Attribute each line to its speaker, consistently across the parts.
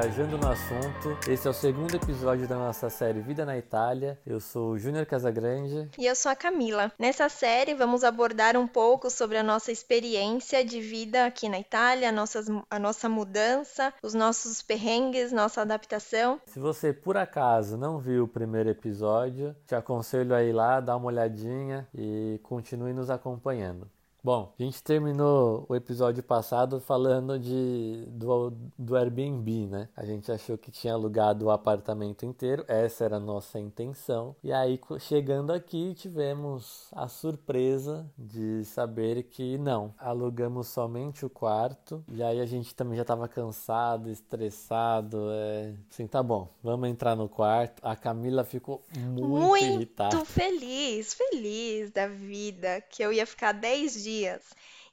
Speaker 1: Viajando no Assunto. Esse é o segundo episódio da nossa série Vida na Itália. Eu sou o Júnior Casagrande.
Speaker 2: E eu sou a Camila. Nessa série, vamos abordar um pouco sobre a nossa experiência de vida aqui na Itália, a, nossas, a nossa mudança, os nossos perrengues, nossa adaptação.
Speaker 1: Se você, por acaso, não viu o primeiro episódio, te aconselho a ir lá, dar uma olhadinha e continue nos acompanhando. Bom, a gente terminou o episódio passado falando de, do, do Airbnb, né? A gente achou que tinha alugado o apartamento inteiro, essa era a nossa intenção. E aí, chegando aqui, tivemos a surpresa de saber que não, alugamos somente o quarto. E aí a gente também já estava cansado, estressado. É... Assim, tá bom, vamos entrar no quarto. A Camila ficou muito, muito irritada.
Speaker 2: Muito feliz, feliz da vida, que eu ia ficar 10 dias dias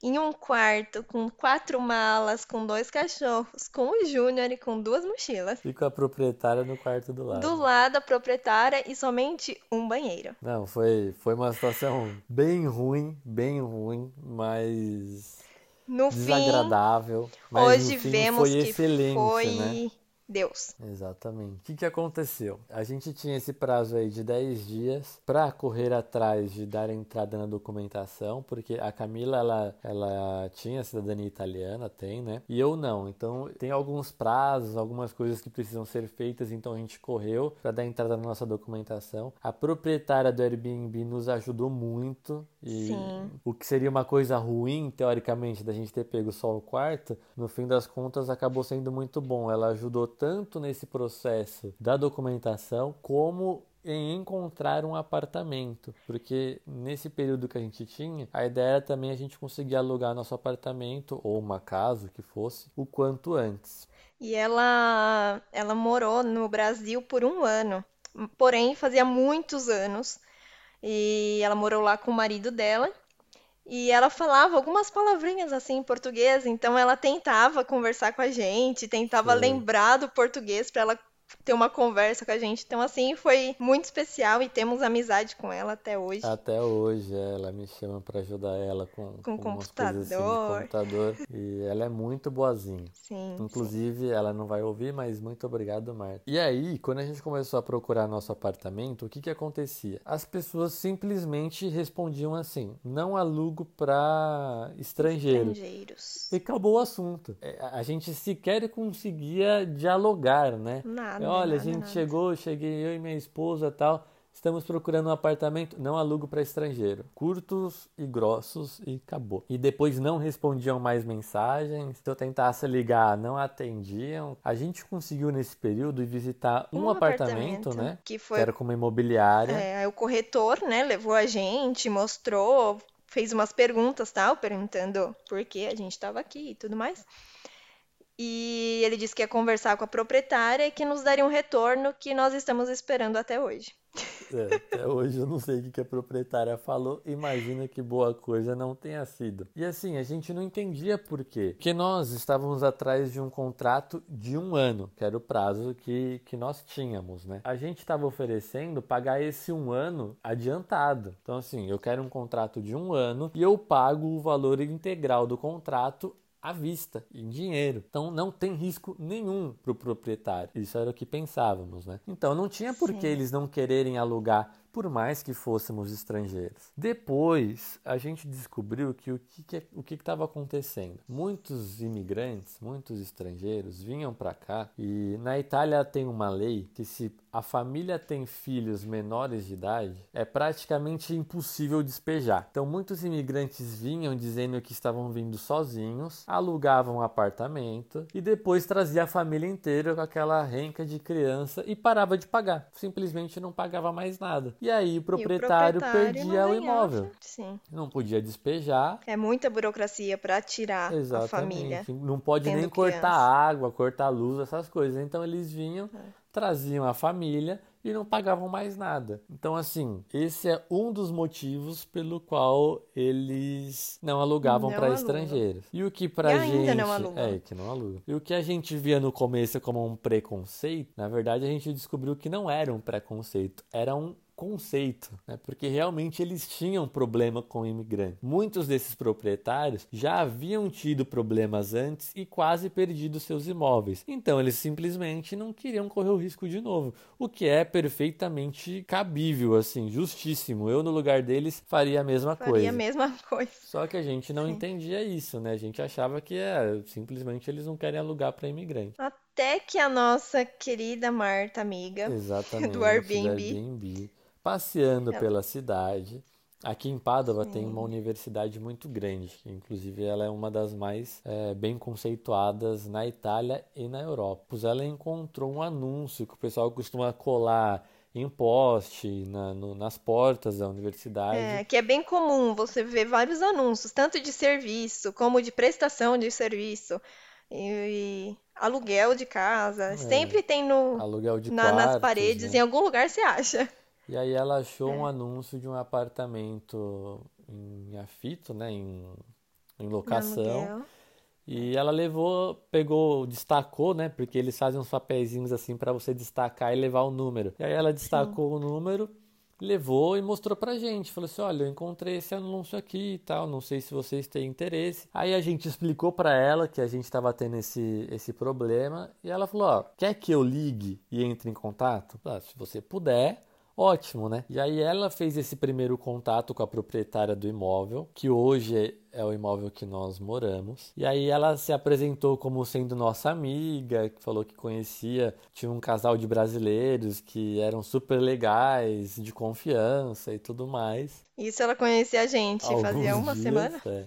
Speaker 2: em um quarto com quatro malas, com dois cachorros, com o Júnior e com duas mochilas.
Speaker 1: E com a proprietária no quarto do lado.
Speaker 2: Do lado a proprietária e somente um banheiro.
Speaker 1: Não, foi, foi uma situação bem ruim, bem ruim, mas no desagradável. Mas
Speaker 2: hoje
Speaker 1: no fim
Speaker 2: vemos
Speaker 1: foi
Speaker 2: que
Speaker 1: excelente,
Speaker 2: foi
Speaker 1: né?
Speaker 2: Deus.
Speaker 1: Exatamente. O que, que aconteceu? A gente tinha esse prazo aí de 10 dias para correr atrás de dar entrada na documentação, porque a Camila ela, ela tinha cidadania italiana, tem, né? E eu não. Então tem alguns prazos, algumas coisas que precisam ser feitas, então a gente correu para dar entrada na nossa documentação. A proprietária do Airbnb nos ajudou muito e
Speaker 2: Sim.
Speaker 1: o que seria uma coisa ruim, teoricamente, da gente ter pego só o quarto, no fim das contas acabou sendo muito bom. Ela ajudou tanto nesse processo da documentação como em encontrar um apartamento, porque nesse período que a gente tinha, a ideia era também a gente conseguir alugar nosso apartamento ou uma casa, que fosse, o quanto antes.
Speaker 2: E ela, ela morou no Brasil por um ano, porém fazia muitos anos, e ela morou lá com o marido dela. E ela falava algumas palavrinhas assim em português, então ela tentava conversar com a gente, tentava
Speaker 1: Foi.
Speaker 2: lembrar do português para ela ter uma conversa com a gente. Então, assim, foi muito especial e temos amizade com ela até hoje.
Speaker 1: Até hoje, é, ela me chama para ajudar ela com,
Speaker 2: Com
Speaker 1: coisas assim
Speaker 2: computador.
Speaker 1: computador. E ela é muito boazinha.
Speaker 2: Sim.
Speaker 1: Inclusive, ela não vai ouvir, mas muito obrigado, Marta. E aí, quando a gente começou a procurar nosso apartamento, o que que acontecia? As pessoas simplesmente respondiam assim: não alugo para estrangeiro.
Speaker 2: Estrangeiros.
Speaker 1: E acabou o assunto. É, A gente sequer conseguia dialogar, né?
Speaker 2: Nada.
Speaker 1: Olha, a
Speaker 2: nada,
Speaker 1: gente
Speaker 2: nada.
Speaker 1: chegou, cheguei eu e minha esposa tal. Estamos procurando um apartamento, não alugo para estrangeiro. Curtos e grossos e acabou. E depois não respondiam mais mensagens. Se eu tentasse ligar, não atendiam. A gente conseguiu nesse período visitar um,
Speaker 2: Um
Speaker 1: apartamento,
Speaker 2: apartamento,
Speaker 1: né?
Speaker 2: que
Speaker 1: Que
Speaker 2: foi-
Speaker 1: era com uma imobiliária.
Speaker 2: É, o corretor, né, levou a gente, mostrou, fez umas perguntas, tal, perguntando por que a gente estava aqui e tudo mais. E ele disse que ia conversar com a proprietária e que nos daria um retorno que nós estamos esperando até hoje.
Speaker 1: É, até hoje eu não sei o que a proprietária falou. Imagina que boa coisa não tenha sido. E assim, a gente não entendia por quê. Porque nós estávamos atrás de um contrato de um ano, que era o prazo que, que nós tínhamos, né? A gente estava oferecendo pagar esse um ano adiantado. Então, assim, eu quero um contrato de um ano e eu pago o valor integral do contrato à vista, em dinheiro. Então não tem risco nenhum para o proprietário. Isso era o que pensávamos, né? Então não tinha por que eles não quererem alugar por mais que fôssemos estrangeiros. Depois, a gente descobriu que o que que- o que estava acontecendo. Muitos imigrantes, muitos estrangeiros vinham para cá e na Itália tem uma lei que se a família tem filhos menores de idade, é praticamente impossível despejar. Então, muitos imigrantes vinham dizendo que estavam vindo sozinhos, alugavam um apartamento e depois trazia a família inteira com aquela renca de criança e parava de pagar. Simplesmente não pagava mais nada. E aí o
Speaker 2: E o
Speaker 1: proprietário,
Speaker 2: proprietário
Speaker 1: perdia o imóvel.
Speaker 2: Sim.
Speaker 1: Não podia despejar.
Speaker 2: É muita burocracia para tirar a família.
Speaker 1: Exatamente. Não pode nem cortar
Speaker 2: criança.
Speaker 1: água, cortar luz, essas coisas. Então eles vinham,
Speaker 2: É.
Speaker 1: traziam a família e não pagavam mais nada. Então, assim, esse é um dos motivos pelo qual eles não alugavam para estrangeiros. E o que pra
Speaker 2: E ainda
Speaker 1: gente.
Speaker 2: não.
Speaker 1: É, que não alugam. E o que a gente via no começo como um preconceito, na verdade a gente descobriu que não era um preconceito, era um conceito, né? porque realmente eles tinham problema com imigrantes. Muitos desses proprietários já haviam tido problemas antes e quase perdido seus imóveis. Então eles simplesmente não queriam correr o risco de novo, o que é perfeitamente cabível, assim, justíssimo. Eu no lugar deles faria a mesma
Speaker 2: Faria
Speaker 1: coisa.
Speaker 2: a mesma coisa.
Speaker 1: Só que a gente não
Speaker 2: Sim.
Speaker 1: entendia isso, né? A gente achava que é, simplesmente eles não querem alugar para imigrante.
Speaker 2: Até que a nossa querida Marta, amiga,
Speaker 1: Exatamente,
Speaker 2: do Airbnb.
Speaker 1: Airbnb, passeando
Speaker 2: Ela-
Speaker 1: pela cidade. Aqui em Pádua tem uma universidade muito grande, que inclusive ela é uma das mais eh, bem conceituadas na Itália e na Europa. Pois ela encontrou um anúncio que o pessoal costuma colar em poste, na- no- nas portas da universidade.
Speaker 2: É, que é bem comum você ver vários anúncios, tanto de serviço como de prestação de serviço e, e aluguel de casa. Sempre tem no,
Speaker 1: Aluguel de
Speaker 2: na- nas
Speaker 1: quartos,
Speaker 2: paredes,
Speaker 1: né?
Speaker 2: em algum lugar você acha.
Speaker 1: E aí ela achou um
Speaker 2: É.
Speaker 1: anúncio de um apartamento em afito, né, em, em locação. E ela levou, pegou, destacou, né? Porque eles fazem uns papeizinhos assim para você destacar e levar o número. E aí ela destacou o número, levou e mostrou pra gente. Falou assim: "Olha, eu encontrei esse anúncio aqui e tal, não sei se vocês têm interesse". Aí a gente explicou pra ela que a gente tava tendo esse esse problema e ela falou: "Ó, quer que eu ligue e entre em contato?". Ah, se você puder, Ótimo, né? E aí ela fez esse primeiro contato com a proprietária do imóvel, que hoje é- é o imóvel que nós moramos. E aí ela se apresentou como sendo nossa amiga, que falou que conhecia, tinha um casal de brasileiros que eram super legais, de confiança e tudo mais.
Speaker 2: Isso ela conhecia a gente fazia
Speaker 1: Alguns
Speaker 2: uma
Speaker 1: dias,
Speaker 2: semana.
Speaker 1: é.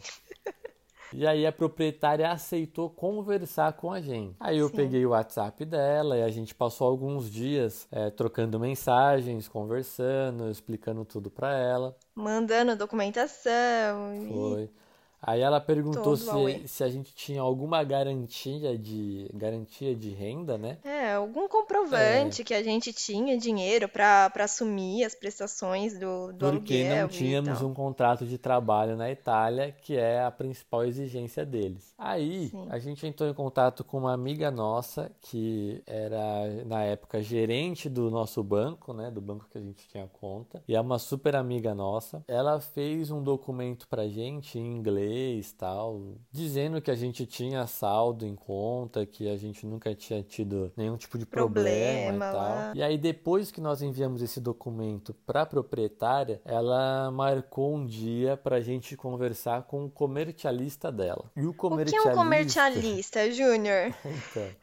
Speaker 1: E aí a proprietária aceitou conversar com a gente. Aí eu
Speaker 2: Sim.
Speaker 1: peguei o WhatsApp dela e a gente passou alguns dias é, trocando mensagens, conversando, explicando tudo pra ela.
Speaker 2: Mandando documentação. e-
Speaker 1: Foi. Aí ela perguntou
Speaker 2: Todo
Speaker 1: se, se a gente tinha alguma garantia de garantia de renda, né?
Speaker 2: É, algum comprovante que a gente tinha dinheiro para assumir as prestações do, do
Speaker 1: Porque
Speaker 2: aluguel
Speaker 1: não
Speaker 2: e
Speaker 1: tínhamos um contrato de trabalho na Itália, que é a principal exigência deles. Aí
Speaker 2: Sim.
Speaker 1: a gente entrou em contato com uma amiga nossa, que era na época gerente do nosso banco, né? Do banco que a gente tinha conta, e é uma super amiga nossa. Ela fez um documento pra gente em inglês tal, dizendo que a gente tinha saldo em conta, que a gente nunca tinha tido nenhum tipo de problema,
Speaker 2: Problema
Speaker 1: e tal.
Speaker 2: lá.
Speaker 1: E aí, depois que nós enviamos esse documento para a proprietária, ela marcou um dia para a gente conversar com o comercialista dela. E o
Speaker 2: O que é um
Speaker 1: comercialista.
Speaker 2: comercialista, Júnior?
Speaker 1: Então,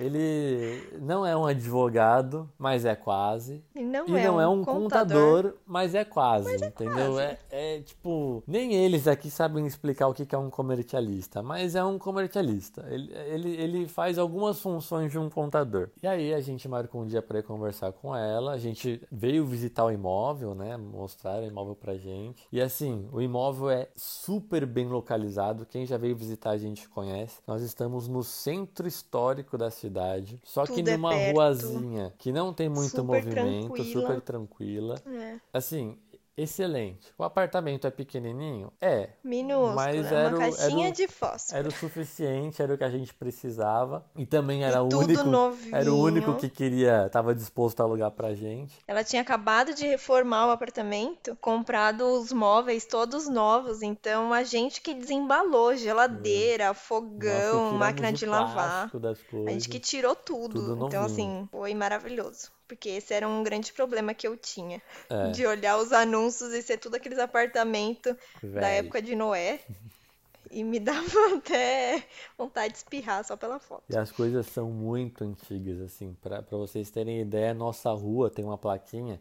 Speaker 1: ele não é um advogado, mas é quase.
Speaker 2: E não
Speaker 1: E
Speaker 2: é
Speaker 1: não é um
Speaker 2: contador.
Speaker 1: contador, mas é quase, entendeu?
Speaker 2: quase.
Speaker 1: É, é tipo, nem eles aqui sabem explicar o que é um comercialista, mas é um comercialista. Ele, ele, ele faz algumas funções de um contador. E aí a gente marcou um dia para conversar com ela, a gente veio visitar o imóvel, né? Mostrar o imóvel pra gente. E assim, o imóvel é super bem localizado. Quem já veio visitar a gente conhece. Nós estamos no centro histórico da cidade, só que
Speaker 2: Tudo é
Speaker 1: numa
Speaker 2: perto.
Speaker 1: ruazinha que não tem muito
Speaker 2: Super
Speaker 1: movimento,
Speaker 2: tranquila.
Speaker 1: super tranquila.
Speaker 2: É,
Speaker 1: Assim, excelente. O apartamento é pequenininho? É.
Speaker 2: minúsculo,
Speaker 1: Mas
Speaker 2: é uma
Speaker 1: era o- era
Speaker 2: caixinha
Speaker 1: o-
Speaker 2: de fósforo.
Speaker 1: Era o suficiente, era o que a gente precisava. E também era
Speaker 2: E
Speaker 1: o único. Era o único que queria, estava disposto a alugar pra gente.
Speaker 2: Ela tinha acabado de reformar o apartamento, comprado os móveis todos novos, então a gente que desembalou geladeira,
Speaker 1: Nós
Speaker 2: fogão,
Speaker 1: tiramos
Speaker 2: máquina de lavar. A gente que tirou tudo.
Speaker 1: Tudo
Speaker 2: Então, assim, foi maravilhoso. Porque esse era um grande problema que eu tinha.
Speaker 1: É.
Speaker 2: De olhar os anúncios e ser tudo aqueles apartamentos da época de Noé. E me dava até vontade de espirrar só pela foto.
Speaker 1: E as coisas são muito antigas, assim. Pra vocês terem ideia, nossa rua tem uma plaquinha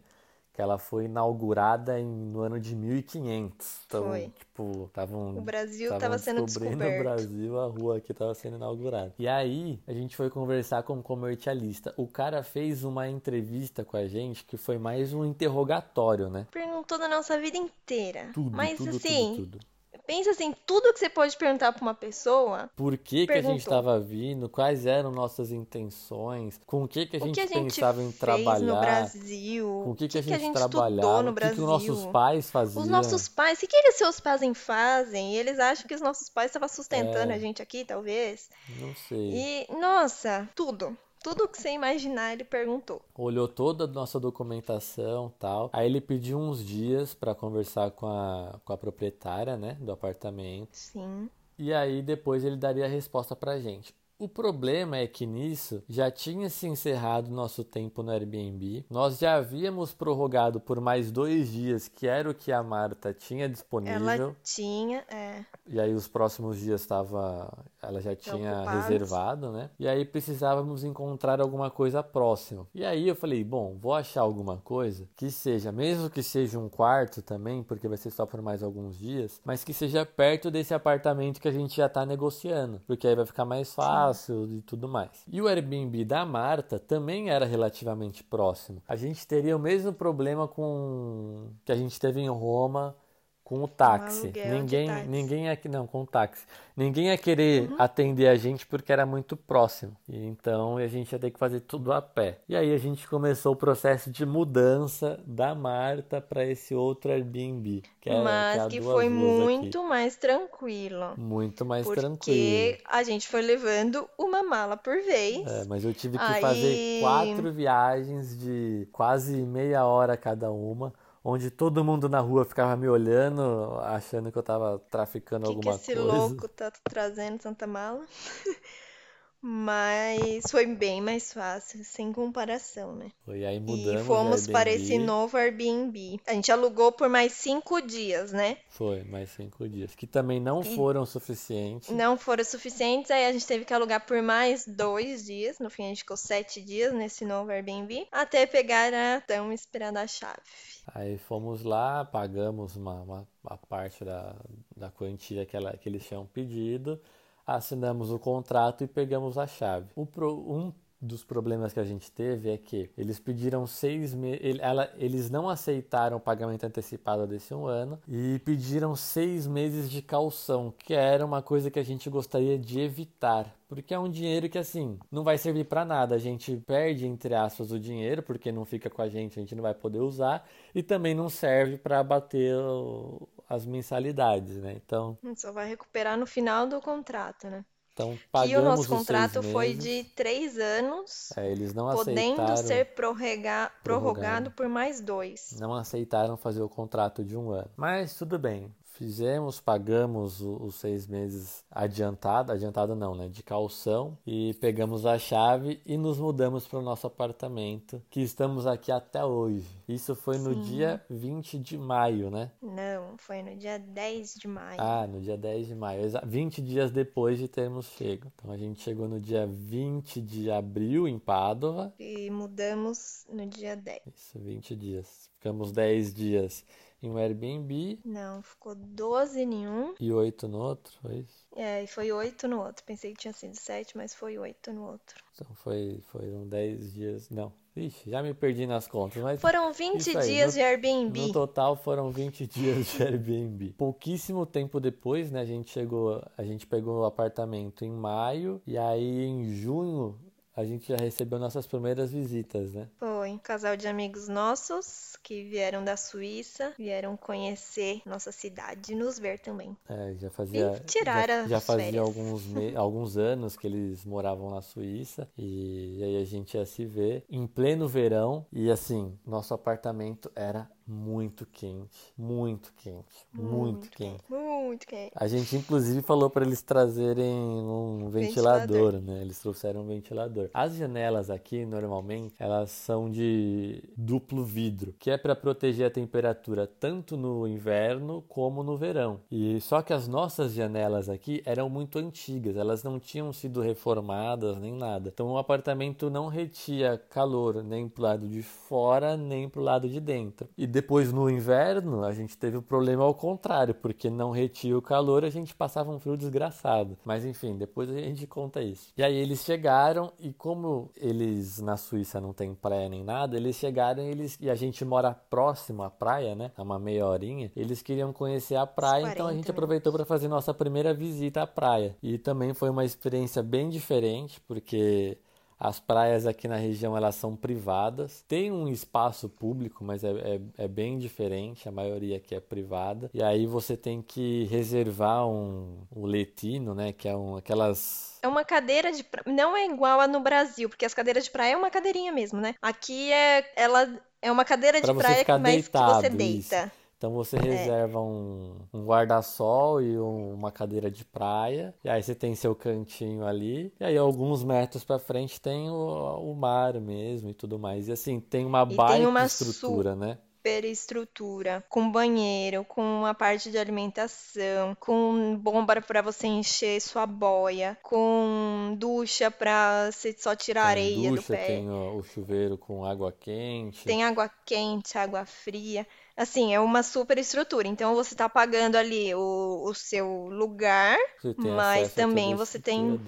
Speaker 1: que ela foi inaugurada em- no ano de 1500. Então,
Speaker 2: Foi.
Speaker 1: tipo, estavam
Speaker 2: O Brasil estava sendo
Speaker 1: descobrindo o
Speaker 2: descoberto.
Speaker 1: Brasil, a rua aqui estava sendo inaugurada. E aí, a gente foi conversar com um comercialista. O cara fez uma entrevista com a gente que foi mais um interrogatório, né?
Speaker 2: Perguntou da nossa vida inteira.
Speaker 1: Tudo,
Speaker 2: Mas
Speaker 1: tudo,
Speaker 2: assim,
Speaker 1: tudo, tudo.
Speaker 2: Pensa assim, tudo que você pode perguntar pra uma pessoa,
Speaker 1: Por que que a gente estava vindo? Quais eram nossas intenções? Com o que que a gente
Speaker 2: que a gente
Speaker 1: pensava em
Speaker 2: fez no
Speaker 1: trabalhar?
Speaker 2: Brasil,
Speaker 1: Com o que,
Speaker 2: o
Speaker 1: que a gente,
Speaker 2: estudou
Speaker 1: trabalhava?
Speaker 2: no
Speaker 1: o que, que os
Speaker 2: Brasil.
Speaker 1: nossos pais faziam?
Speaker 2: Os nossos pais, o que, que eles seus pais fazem? E eles acham que os nossos pais estavam sustentando
Speaker 1: É.
Speaker 2: a gente aqui, talvez.
Speaker 1: Não sei.
Speaker 2: E, nossa, tudo. Tudo que você imaginar, ele perguntou.
Speaker 1: Olhou toda a nossa documentação tal. Aí ele pediu uns dias para conversar com a, com a proprietária, né, do apartamento.
Speaker 2: Sim.
Speaker 1: E aí depois ele daria a resposta pra gente. O problema é que nisso já tinha se encerrado nosso tempo no Airbnb. Nós já havíamos prorrogado por mais dois dias, que era o que a Marta tinha disponível.
Speaker 2: Ela tinha, é.
Speaker 1: E aí os próximos dias estava, ela já tinha
Speaker 2: Ocupados.
Speaker 1: reservado, né? E aí precisávamos encontrar alguma coisa próxima. E aí eu falei, bom, vou achar alguma coisa que seja, mesmo que seja um quarto também, porque vai ser só por mais alguns dias, mas que seja perto desse apartamento que a gente já tá negociando, porque aí vai ficar mais fácil e tudo mais. E o Airbnb da Marta também era relativamente próximo. A gente teria o mesmo problema com que a gente teve em Roma com o táxi.
Speaker 2: de
Speaker 1: ninguém,
Speaker 2: táxi.
Speaker 1: ninguém ia, não, com o táxi. Ninguém ia querer atender a gente porque era muito próximo. E então a gente ia ter que fazer tudo a pé. E aí a gente começou o processo de mudança da Marta para esse outro Airbnb, que é,
Speaker 2: Mas
Speaker 1: que, é
Speaker 2: que foi
Speaker 1: ruas aqui.
Speaker 2: muito mais tranquilo.
Speaker 1: muito mais tranquilo.
Speaker 2: Porque a gente foi levando uma mala por vez.
Speaker 1: É, mas eu tive que
Speaker 2: Aí-
Speaker 1: fazer quatro viagens de quase meia hora cada uma, onde todo mundo na rua ficava me olhando, achando que eu tava traficando
Speaker 2: O que, que
Speaker 1: alguma
Speaker 2: esse
Speaker 1: coisa.
Speaker 2: louco tá trazendo tanta mala? Mas foi bem mais fácil, sem comparação, né?
Speaker 1: E aí
Speaker 2: E
Speaker 1: mudamos de
Speaker 2: fomos para esse novo Airbnb. A gente alugou por mais cinco dias, né?
Speaker 1: Foi, mais cinco dias, que também não foram suficientes.
Speaker 2: Não foram suficientes, aí a gente teve que alugar por mais dois dias. No fim, a gente ficou sete dias nesse novo Airbnb, até pegar a tão esperada chave.
Speaker 1: Aí fomos lá, pagamos uma, uma, uma parte da, da quantia que, ela, que eles tinham pedido, assinamos o contrato e pegamos a chave. Pro- um dos problemas que a gente teve é que eles pediram seis meses, eles não aceitaram o pagamento antecipado desse um ano e pediram seis meses de calção, que era uma coisa que a gente gostaria de evitar. Porque é um dinheiro que, assim, não vai servir para nada. A gente perde, entre aspas, o dinheiro, porque não fica com a gente, a gente não vai poder usar. E também não serve para bater o- as mensalidades, né? Então,
Speaker 2: gente só vai recuperar no final do contrato, né?
Speaker 1: então
Speaker 2: o
Speaker 1: pagamos
Speaker 2: nosso
Speaker 1: os seis
Speaker 2: contrato foi de três anos,
Speaker 1: É, eles não
Speaker 2: podendo
Speaker 1: aceitaram,
Speaker 2: ser
Speaker 1: prorrogado
Speaker 2: por mais dois.
Speaker 1: não aceitaram fazer o contrato de um ano. Mas tudo bem. Fizemos, pagamos os seis meses adiantado, adiantado não, né? De calção e pegamos a chave e nos mudamos para o nosso apartamento, que estamos aqui até hoje. Isso foi no dia 20 de maio, né?
Speaker 2: Não, foi no dia 10 de maio.
Speaker 1: Ah, no dia 10 de maio, exa- 20 dias depois de termos chego. Então a gente chegou no dia 20 de abril em Pádua.
Speaker 2: E mudamos no dia 10.
Speaker 1: Isso, 20 dias. Ficamos 10 dias em um Airbnb
Speaker 2: Não, ficou 12 em um.
Speaker 1: e 8 no outro, foi isso?
Speaker 2: É, e foi 8 no outro. Pensei que tinha sido 7, mas foi 8 no outro.
Speaker 1: Então foi, foram 10 dias. Não, ixi, já me perdi nas contas, mas
Speaker 2: Foram 20
Speaker 1: isso aí,
Speaker 2: dias
Speaker 1: no-
Speaker 2: de Airbnb.
Speaker 1: No total foram 20 dias de Airbnb. Pouquíssimo tempo depois, né, a gente chegou, a gente pegou o apartamento em maio e aí em junho a gente já recebeu nossas primeiras visitas, né?
Speaker 2: Foi um casal de amigos nossos que vieram da Suíça, vieram conhecer nossa cidade e nos ver também.
Speaker 1: É, já fazia,
Speaker 2: E tirar
Speaker 1: já, já fazia
Speaker 2: férias.
Speaker 1: alguns, me- alguns anos que eles moravam na Suíça e aí a gente ia se ver em pleno verão e assim, nosso apartamento era muito quente, muito quente, muito, quente.
Speaker 2: Muito quente.
Speaker 1: A gente inclusive falou para eles trazerem um ventilador, né? Eles trouxeram um ventilador. As janelas aqui, normalmente, elas são de duplo vidro, que é para proteger a temperatura tanto no inverno como no verão. E só que as nossas janelas aqui eram muito antigas, elas não tinham sido reformadas nem nada. Então o apartamento não retia calor nem pro lado de fora, nem pro lado de dentro. E depois no inverno, a gente teve o problema ao contrário, porque não retia o calor, a gente passava um frio desgraçado. Mas enfim, depois a gente conta isso. E aí eles chegaram e como eles na Suíça não tem praia nem nada, eles chegaram e eles e a gente mora próximo à praia, né? A uma meia horinha. Eles queriam conhecer a praia, então a
Speaker 2: 40
Speaker 1: gente aproveitou para fazer nossa primeira visita à praia. E também foi uma experiência bem diferente, porque As praias aqui na região elas são privadas. Tem um espaço público, mas é, é, é, bem diferente. A maioria aqui é privada. E aí você tem que reservar um, um letino, né? Que é um, aquelas
Speaker 2: é uma cadeira de pra... não é igual a no Brasil, porque as cadeiras de praia é uma cadeirinha mesmo, né? Aqui é ela é uma cadeira de
Speaker 1: pra
Speaker 2: praia
Speaker 1: que,
Speaker 2: mais que você deita.
Speaker 1: Isso. Então você é. reserva um, um guarda-sol e um, uma cadeira de praia. E aí você tem seu cantinho ali. E aí alguns metros para frente tem o, o mar mesmo e tudo mais. E assim, tem uma e baita tem uma estrutura, su... né?
Speaker 2: estrutura, com banheiro, com uma parte de alimentação, com bomba para você encher sua boia, com ducha para você só tirar tem areia
Speaker 1: ducha,
Speaker 2: do pé.
Speaker 1: Tem o chuveiro com água quente.
Speaker 2: Tem água quente, água fria. Assim, é uma super estrutura. Então você está pagando ali o, o seu lugar, mas também você tem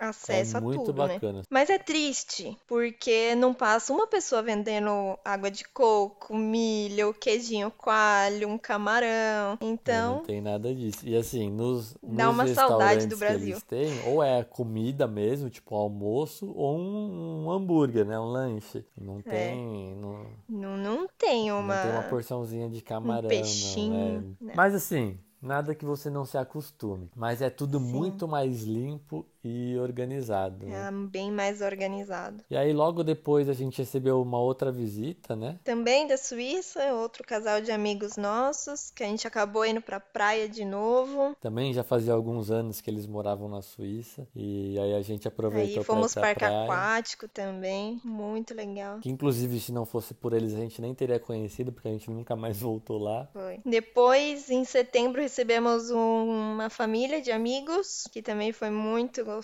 Speaker 2: acesso
Speaker 1: é
Speaker 2: a tudo, né?
Speaker 1: bacana.
Speaker 2: né? Mas é triste, porque não passa uma pessoa vendendo água de coco, milho, queijinho coalho, um camarão. Então.
Speaker 1: Não tem nada disso. E assim, nos,
Speaker 2: dá
Speaker 1: nos
Speaker 2: uma saudade do Brasil.
Speaker 1: têm, ou é comida mesmo, tipo almoço, ou um, um hambúrguer, né? Um lanche. Não é. tem.
Speaker 2: É. Não, não, não tem uma.
Speaker 1: Não tem uma porçãozinha de camarão.
Speaker 2: Um peixinho.
Speaker 1: Não, é. Mas assim, Nada que você não se acostume, mas é tudo Sim. muito mais limpo e organizado. Né?
Speaker 2: É bem mais organizado.
Speaker 1: E aí logo depois a gente recebeu uma outra visita, né?
Speaker 2: Também da Suíça, outro casal de amigos nossos, que a gente acabou indo pra praia de novo.
Speaker 1: Também já fazia alguns anos que eles moravam na Suíça e aí a gente aproveitou
Speaker 2: aí fomos
Speaker 1: pra
Speaker 2: parque aquático também, muito legal.
Speaker 1: Que inclusive se não fosse por eles a gente nem teria conhecido porque a gente nunca mais voltou lá.
Speaker 2: Foi. Depois em setembro recebemos um, uma família de amigos que também foi muito gostoso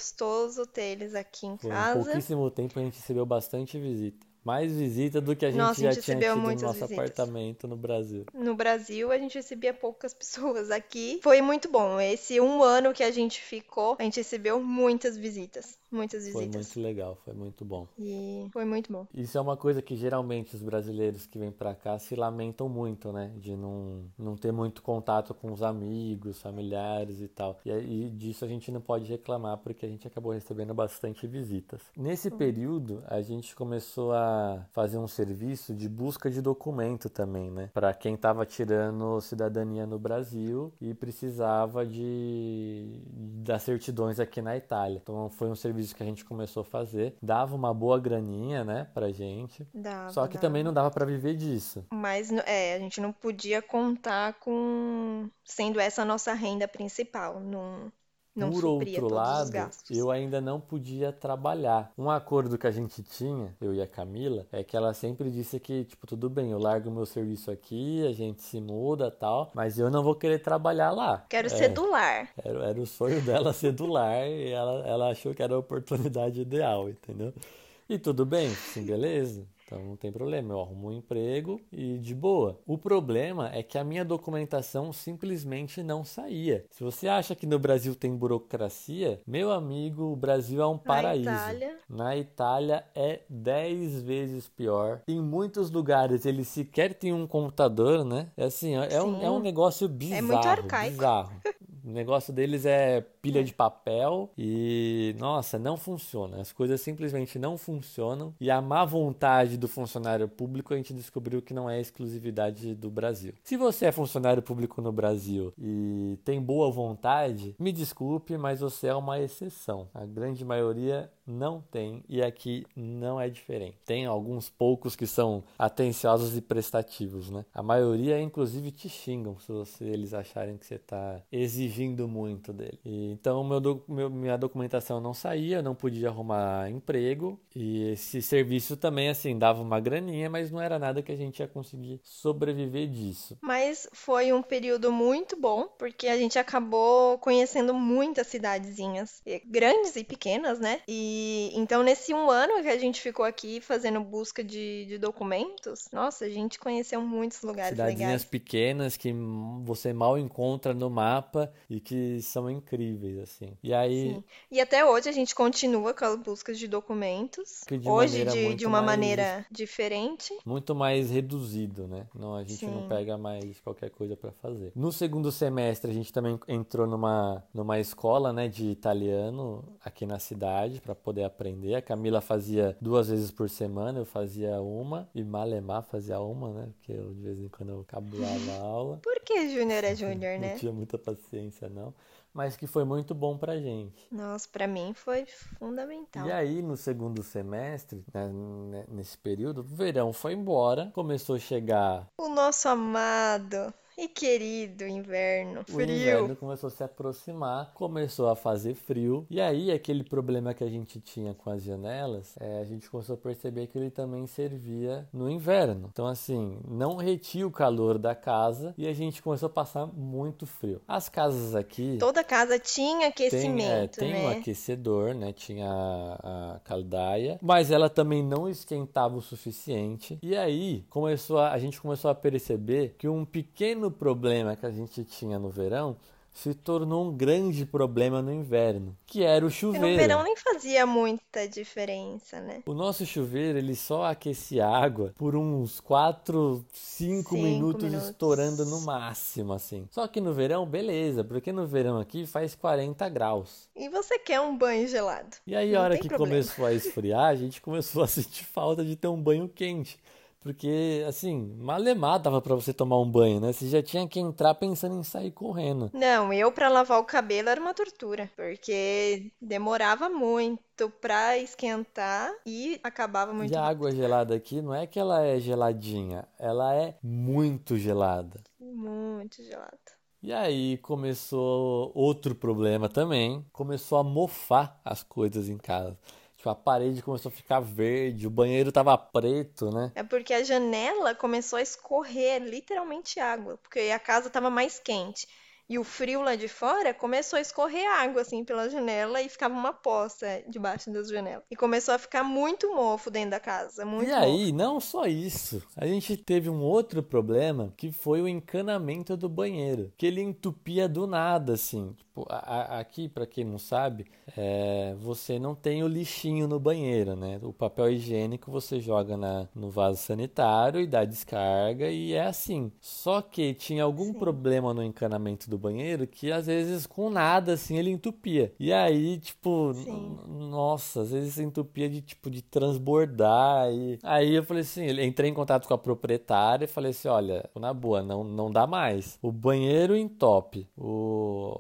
Speaker 2: ter eles aqui em
Speaker 1: Foi
Speaker 2: casa.
Speaker 1: Em pouquíssimo tempo a gente recebeu bastante visita mais visita do que a gente Nossa, já a gente tinha tido no nosso visitas. apartamento no Brasil.
Speaker 2: No Brasil, a gente recebia poucas pessoas. Aqui foi muito bom. Esse um ano que a gente ficou, a gente recebeu muitas visitas. Muitas visitas.
Speaker 1: Foi muito legal, foi muito bom.
Speaker 2: E foi muito bom.
Speaker 1: Isso é uma coisa que geralmente os brasileiros que vêm para cá se lamentam muito, né? De não, não ter muito contato com os amigos, familiares e tal. E, e disso a gente não pode reclamar porque a gente acabou recebendo bastante visitas. Nesse período, a gente começou a fazer um serviço de busca de documento também, né? Para quem estava tirando cidadania no Brasil e precisava de das certidões aqui na Itália. Então foi um serviço que a gente começou a fazer, dava uma boa graninha, né, pra gente.
Speaker 2: Dava,
Speaker 1: Só que
Speaker 2: dava.
Speaker 1: também não dava para viver disso.
Speaker 2: Mas é, a gente não podia contar com sendo essa a nossa renda principal, não não
Speaker 1: Por outro lado, eu ainda não podia trabalhar. Um acordo que a gente tinha, eu e a Camila, é que ela sempre disse que, tipo, tudo bem, eu largo meu serviço aqui, a gente se muda tal, mas eu não vou querer trabalhar lá.
Speaker 2: Quero é, ser do lar.
Speaker 1: Era, era o sonho dela ser do lar e ela, ela achou que era a oportunidade ideal, entendeu? E tudo bem, sim, beleza. Então não tem problema, eu arrumo um emprego e de boa. O problema é que a minha documentação simplesmente não saía. Se você acha que no Brasil tem burocracia, meu amigo, o Brasil é um paraíso.
Speaker 2: Na Itália,
Speaker 1: Na Itália é 10 vezes pior. Em muitos lugares eles sequer têm um computador, né? É assim, é, um, é um negócio bizarro. É muito arcaico. Bizarro. O negócio deles é pilha de papel e, nossa, não funciona. As coisas simplesmente não funcionam. E a má vontade do funcionário público a gente descobriu que não é exclusividade do Brasil. Se você é funcionário público no Brasil e tem boa vontade, me desculpe, mas você é uma exceção. A grande maioria não tem e aqui não é diferente. Tem alguns poucos que são atenciosos e prestativos, né? A maioria, inclusive, te xingam se você, eles acharem que você está exigindo muito dele. E, então, meu, meu, minha documentação não saía, não podia arrumar emprego e esse serviço também, assim, dava uma graninha, mas não era nada que a gente ia conseguir sobreviver disso.
Speaker 2: Mas foi um período muito bom, porque a gente acabou conhecendo muitas cidadezinhas, grandes e pequenas, né? E e então, nesse um ano que a gente ficou aqui fazendo busca de, de documentos, nossa, a gente conheceu muitos lugares
Speaker 1: Cidadezinhas
Speaker 2: legais.
Speaker 1: pequenas que você mal encontra no mapa e que são incríveis, assim. E aí. Sim.
Speaker 2: E até hoje a gente continua com as buscas de documentos. De hoje, de, de uma mais, maneira diferente.
Speaker 1: Muito mais reduzido, né? Não, a gente Sim. não pega mais qualquer coisa para fazer. No segundo semestre, a gente também entrou numa, numa escola, né, de italiano aqui na cidade, para poder aprender. A Camila fazia duas vezes por semana, eu fazia uma, e Malemar fazia uma, né? Porque eu de vez em quando eu cabulava a aula.
Speaker 2: Por que Júnior é Júnior, né?
Speaker 1: Não tinha muita paciência, não. Mas que foi muito bom pra gente.
Speaker 2: Nossa, pra mim foi fundamental.
Speaker 1: E aí, no segundo semestre, né, né, nesse período, o verão foi embora, começou a chegar
Speaker 2: O nosso amado e querido inverno.
Speaker 1: O
Speaker 2: Frio.
Speaker 1: inverno começou a se aproximar, começou a fazer frio, e aí aquele problema que a gente tinha com as janelas, é, a gente começou a perceber que ele também servia no inverno. Então, assim, não retia o calor da casa e a gente começou a passar muito frio. As casas aqui.
Speaker 2: Toda casa tinha
Speaker 1: Tem, é,
Speaker 2: aquecimento,
Speaker 1: tem um
Speaker 2: né?
Speaker 1: aquecedor, né? Tinha a, a caldaia, mas ela também não esquentava o suficiente. E aí começou a, a gente começou a perceber que um pequeno problema que a gente tinha no verão se tornou um grande problema no inverno, que era o chuveiro.
Speaker 2: no verão nem fazia muita diferença, né?
Speaker 1: O nosso chuveiro, ele só aquecia água por uns 4, 5
Speaker 2: Cinco
Speaker 1: minutos,
Speaker 2: minutos.
Speaker 1: estourando no máximo, assim. Só que no verão, beleza, porque no verão aqui faz 40 graus.
Speaker 2: E você quer um banho gelado?
Speaker 1: E aí, a
Speaker 2: Não
Speaker 1: hora
Speaker 2: tem
Speaker 1: que
Speaker 2: problema.
Speaker 1: começou a esfriar, a gente começou a sentir falta de ter um banho quente. Porque, assim, malemar dava pra você tomar um banho, né? Você já tinha que entrar pensando em sair correndo.
Speaker 2: Não, eu pra lavar o cabelo era uma tortura, porque demorava muito pra esquentar e acabava muito
Speaker 1: E a água gelada aqui não é que ela é geladinha, ela é muito gelada.
Speaker 2: muito gelado.
Speaker 1: E aí começou outro problema também. Começou a mofar as coisas em casa. Tipo, a parede começou a ficar verde, o banheiro tava preto, né?
Speaker 2: É porque a janela começou a escorrer literalmente água, porque a casa estava mais quente. E o frio lá de fora começou a escorrer água assim pela janela e ficava uma poça debaixo das janelas. E começou a ficar muito mofo dentro da casa, muito
Speaker 1: E aí, não só isso, a gente teve um outro problema que foi o encanamento do banheiro, que ele entupia do nada, assim. Tipo, a- a- aqui, pra quem não sabe, é, você não tem o lixinho no banheiro, né? O papel higiênico você joga na, no vaso sanitário e dá descarga e é assim. Só que tinha algum
Speaker 2: Sim.
Speaker 1: problema no encanamento do banheiro que às vezes com nada assim ele entupia. E aí, tipo, nossa, às vezes entupia de tipo de transbordar e aí eu falei assim, entrei em contato com a proprietária e falei assim, olha, na boa, não não dá mais. O banheiro entope, o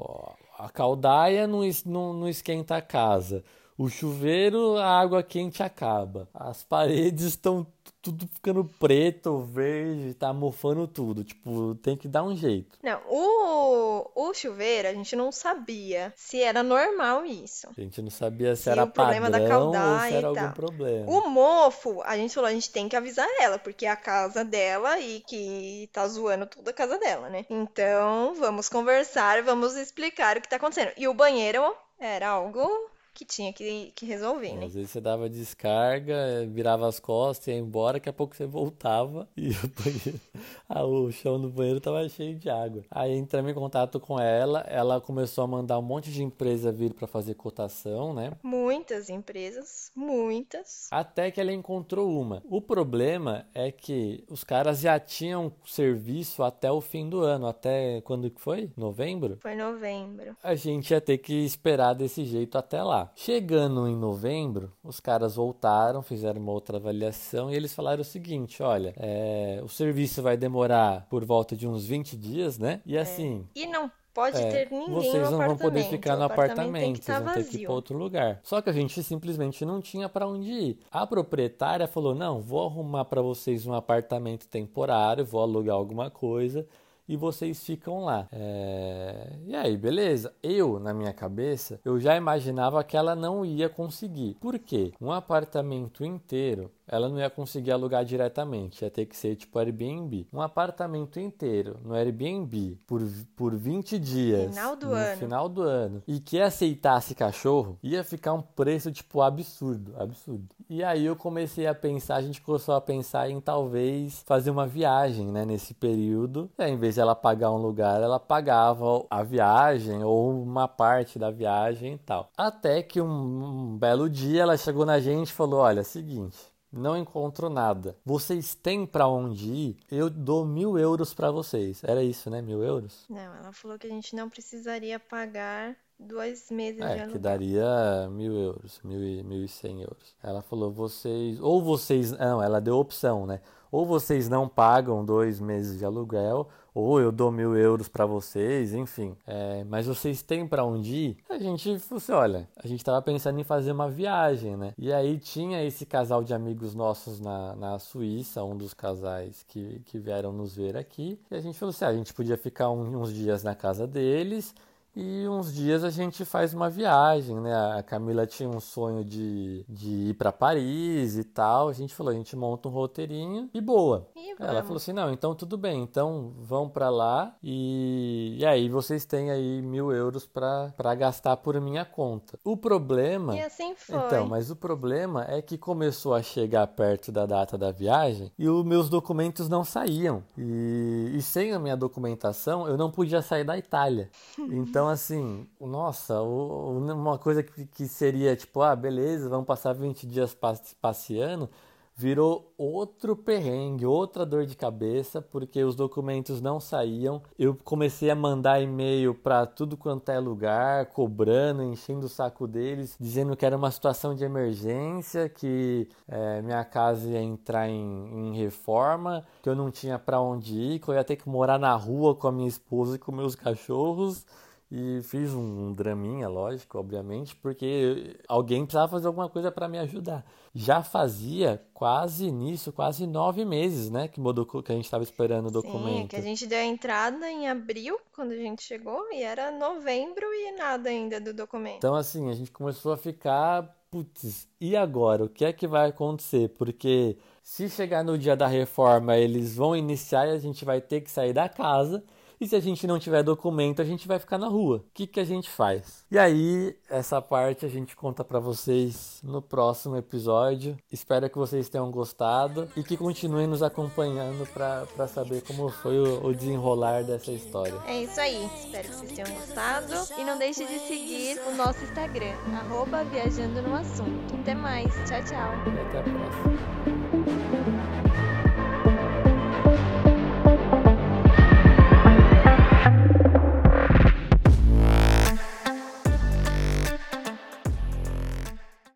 Speaker 1: a caldaia não, não, não esquenta a casa. O chuveiro, a água quente acaba. As paredes estão tudo ficando preto, verde, tá mofando tudo. Tipo, tem que dar um jeito.
Speaker 2: Não, o, o chuveiro, a gente não sabia se era normal isso.
Speaker 1: A gente não sabia se
Speaker 2: Se
Speaker 1: era
Speaker 2: o problema da
Speaker 1: padrão ou se era algum problema.
Speaker 2: O mofo, a gente falou, a gente tem que avisar ela, porque é a casa dela e que tá zoando tudo a casa dela, né? Então, vamos conversar, vamos explicar o que tá acontecendo. E o banheiro era algo que tinha que, que resolver, né?
Speaker 1: Às vezes você dava descarga, eh, virava as costas, ia embora, daqui a pouco você voltava e o banheiro, ah, o chão do banheiro tava cheio de água. Aí entramos em contato com ela, ela começou a mandar um monte de empresa vir para fazer cotação, né?
Speaker 2: Muitas empresas, muitas.
Speaker 1: Até que ela encontrou uma. O problema é que os caras já tinham serviço até o fim do ano, até quando que foi? Novembro?
Speaker 2: Foi novembro.
Speaker 1: a gente ia ter que esperar desse jeito até lá. Chegando em novembro, os caras voltaram, fizeram uma outra avaliação e eles falaram o seguinte: olha, é, o serviço vai demorar por volta de uns 20 dias, né? E assim.
Speaker 2: E não pode
Speaker 1: é,
Speaker 2: ter ninguém
Speaker 1: vocês não vão poder ficar no
Speaker 2: apartamento
Speaker 1: apartamento,
Speaker 2: que
Speaker 1: vocês vão ter que ir para outro lugar. Só que a gente simplesmente não tinha para onde ir. A proprietária falou: "Não, vou arrumar para vocês um apartamento temporário, vou alugar alguma coisa e vocês ficam lá". É, E aí, beleza? Eu, na minha cabeça, eu já imaginava que ela não ia conseguir. Por quê? Um apartamento inteiro ela não ia conseguir alugar diretamente, ia ter que ser tipo Airbnb. Um apartamento inteiro no Airbnb por, por 20 dias
Speaker 2: Final do
Speaker 1: no
Speaker 2: ano.
Speaker 1: final do ano e que aceitasse cachorro, ia ficar um preço tipo absurdo, absurdo. E aí eu comecei a pensar, a gente começou a pensar em talvez fazer uma viagem, né, nesse período. E aí, em vez de ela pagar um lugar, ela pagava a viagem ou uma parte da viagem e tal. Até que um, um belo dia ela chegou na gente e falou: "Olha, é seguinte, não encontro nada. Vocês têm pra onde ir? Eu dou mil euros pra vocês. Era isso, né? Mil euros?
Speaker 2: Não, ela falou que a gente não precisaria pagar dois meses de
Speaker 1: É,
Speaker 2: aluguel.
Speaker 1: que daria mil euros, mil e, mil e cem euros. Ela falou, vocês, ou vocês, não, ela deu opção, né? Ou vocês não pagam dois meses de aluguel, ou eu dou mil euros pra vocês, enfim. É, mas vocês têm pra onde ir? A gente falou assim, olha, a gente tava pensando em fazer uma viagem, né? E aí tinha esse casal de amigos nossos na, na Suíça, um dos casais que, que vieram nos ver aqui. E a gente falou assim, ah, a gente podia ficar um- uns dias na casa deles e uns dias a gente faz uma viagem, né? A Camila tinha um sonho de, de ir para Paris e tal. A gente falou, a gente monta um roteirinho e boa.
Speaker 2: E
Speaker 1: Ela falou assim, não, então tudo bem, então vão para lá e, e aí vocês têm aí mil euros para para gastar por minha conta. O problema
Speaker 2: E assim foi.
Speaker 1: então, mas o problema é que começou a chegar perto da data da viagem e os meus documentos não saíam. E, e sem a minha documentação, eu não podia sair da Itália. Então, assim, nossa, uma coisa que, seria tipo, ah, beleza, vamos passar 20 dias pas- passeando. Virou outro perrengue, outra dor de cabeça, porque os documentos não saíam. Eu comecei a mandar e-mail para tudo quanto é lugar, cobrando, enchendo o saco deles, dizendo que era uma situação de emergência, que eh, minha casa ia entrar em, em reforma, que eu não tinha para onde ir, que eu ia ter que morar na rua com a minha esposa e com meus cachorros. E fiz um draminha, lógico, obviamente, porque alguém precisava fazer alguma coisa para me ajudar. Já fazia quase nisso, quase nove meses, né? Que, mudou, que a gente estava esperando o
Speaker 2: Sim, é
Speaker 1: documento.
Speaker 2: que a gente deu a entrada em abril, quando a gente chegou, e era novembro e nada ainda do documento.
Speaker 1: Então, assim, a gente começou a ficar, putz, e agora? O que é que vai acontecer? Porque se chegar no dia da reforma, eles vão iniciar e a gente vai ter que sair da casa. E se a gente não tiver documento, a gente vai ficar na rua. O que que a gente faz? E aí, essa parte a gente conta pra vocês no próximo episódio. Espero que vocês tenham gostado e que continuem nos acompanhando pra saber como foi o, o desenrolar dessa história.
Speaker 2: É isso aí. Espero que vocês tenham gostado. E não deixe de seguir o nosso Instagram, arroba Viajando no Assunto. Até mais. Tchau, tchau.
Speaker 1: E até a próxima.